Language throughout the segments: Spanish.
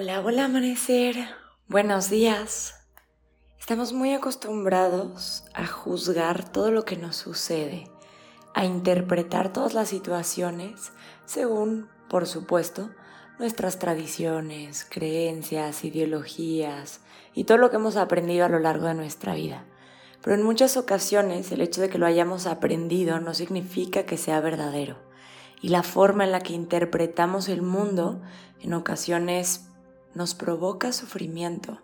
Hola, hola amanecer. Buenos días. Estamos muy acostumbrados a juzgar todo lo que nos sucede, a interpretar todas las situaciones según, por supuesto, nuestras tradiciones, creencias, ideologías y todo lo que hemos aprendido a lo largo de nuestra vida. Pero en muchas ocasiones el hecho de que lo hayamos aprendido no significa que sea verdadero. Y la forma en la que interpretamos el mundo en ocasiones nos provoca sufrimiento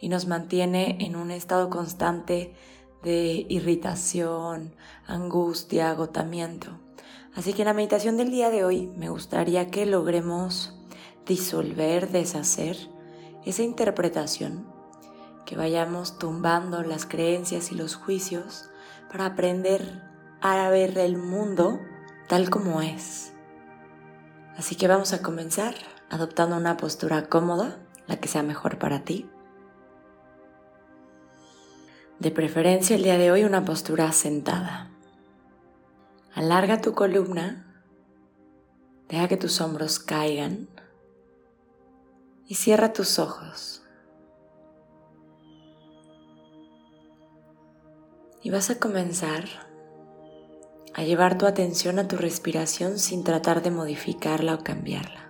y nos mantiene en un estado constante de irritación, angustia, agotamiento. Así que en la meditación del día de hoy me gustaría que logremos disolver, deshacer esa interpretación, que vayamos tumbando las creencias y los juicios para aprender a ver el mundo tal como es. Así que vamos a comenzar adoptando una postura cómoda, la que sea mejor para ti. De preferencia el día de hoy una postura sentada. Alarga tu columna, deja que tus hombros caigan y cierra tus ojos. Y vas a comenzar a llevar tu atención a tu respiración sin tratar de modificarla o cambiarla.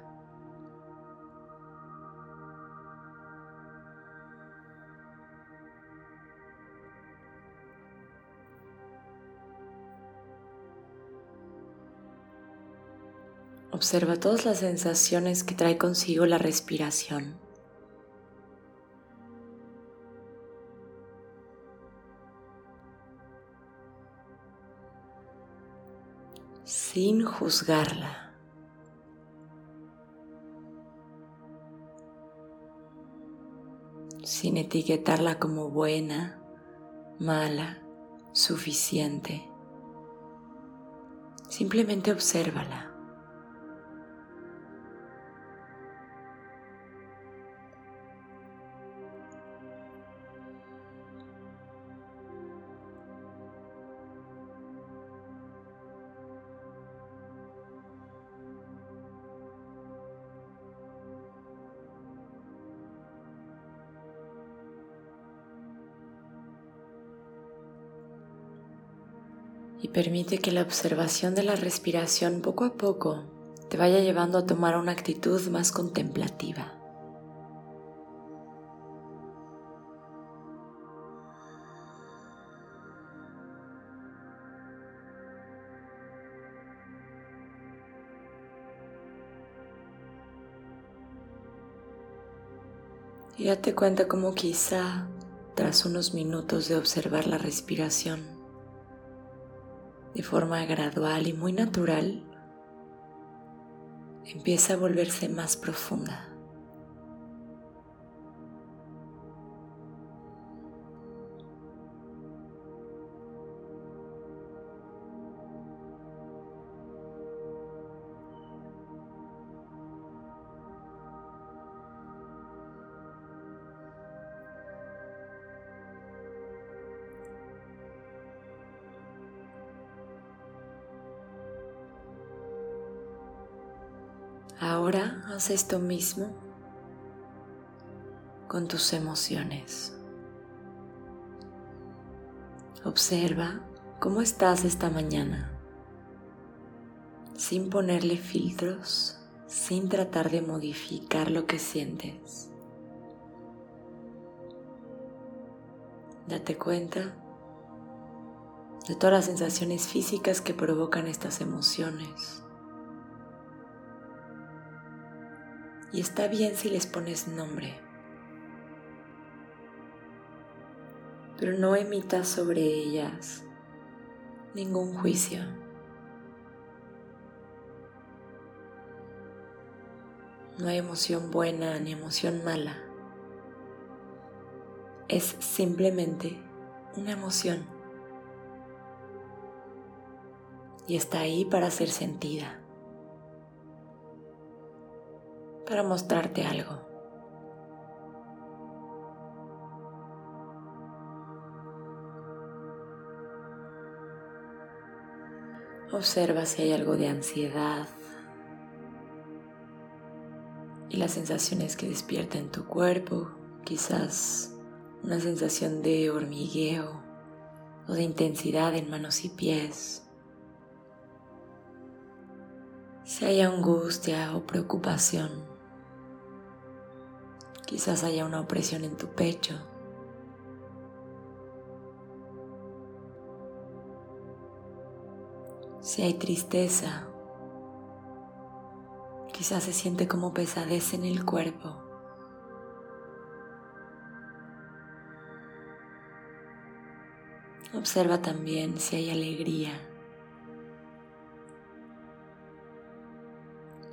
Observa todas las sensaciones que trae consigo la respiración. Sin juzgarla. Sin etiquetarla como buena, mala, suficiente. Simplemente obsérvala. Y permite que la observación de la respiración poco a poco te vaya llevando a tomar una actitud más contemplativa. Y date cuenta cómo quizá tras unos minutos de observar la respiración, de forma gradual y muy natural, empieza a volverse más profunda. Ahora haz esto mismo con tus emociones. Observa cómo estás esta mañana, sin ponerle filtros, sin tratar de modificar lo que sientes. Date cuenta de todas las sensaciones físicas que provocan estas emociones. Y está bien si les pones nombre. Pero no emitas sobre ellas ningún juicio. No hay emoción buena ni emoción mala. Es simplemente una emoción. Y está ahí para ser sentida. Para mostrarte algo. Observa si hay algo de ansiedad y las sensaciones que despierta en tu cuerpo, quizás una sensación de hormigueo o de intensidad en manos y pies. Si hay angustia o preocupación, quizás haya una opresión en tu pecho. Si hay tristeza, quizás se siente como pesadez en el cuerpo. Observa también si hay alegría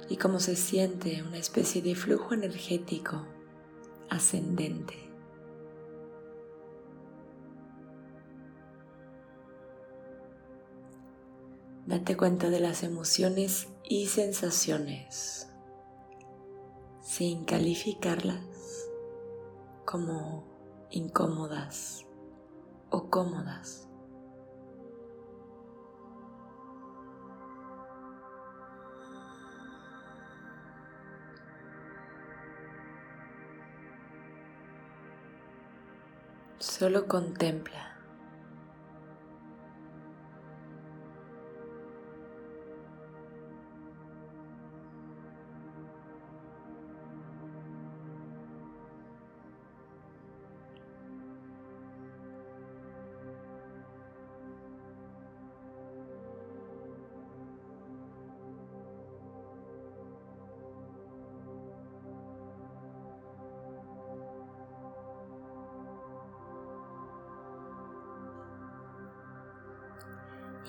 y cómo se siente una especie de flujo energético ascendente. Date cuenta de las emociones y sensaciones sin calificarlas como incómodas o cómodas. Solo contempla.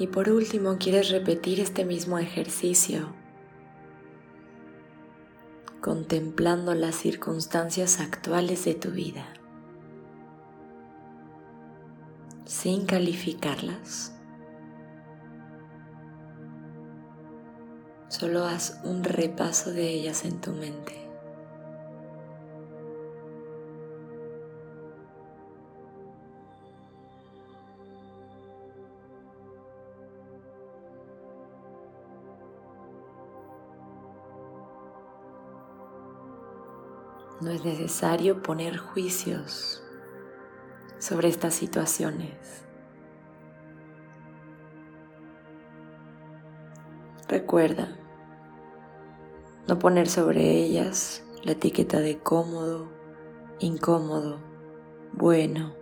Y por último, quieres repetir este mismo ejercicio, contemplando las circunstancias actuales de tu vida, sin calificarlas. Solo haz un repaso de ellas en tu mente. No es necesario poner juicios sobre estas situaciones. Recuerda no poner sobre ellas la etiqueta de cómodo, incómodo, bueno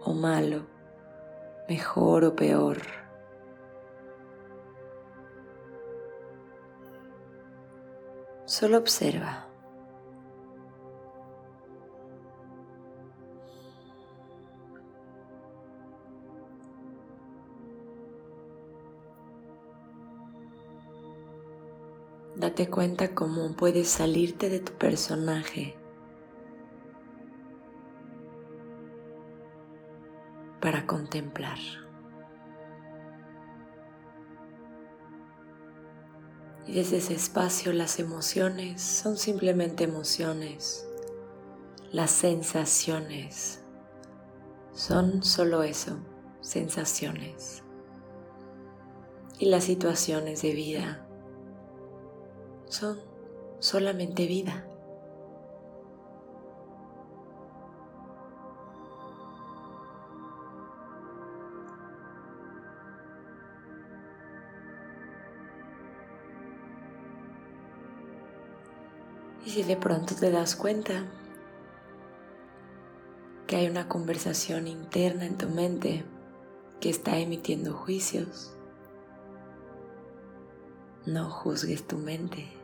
o malo, mejor o peor. Solo observa. Date cuenta cómo puedes salirte de tu personaje para contemplar. Y desde ese espacio las emociones son simplemente emociones. Las sensaciones son solo eso, sensaciones. Y las situaciones de vida son solamente vida. Y si de pronto te das cuenta que hay una conversación interna en tu mente que está emitiendo juicios, no juzgues tu mente,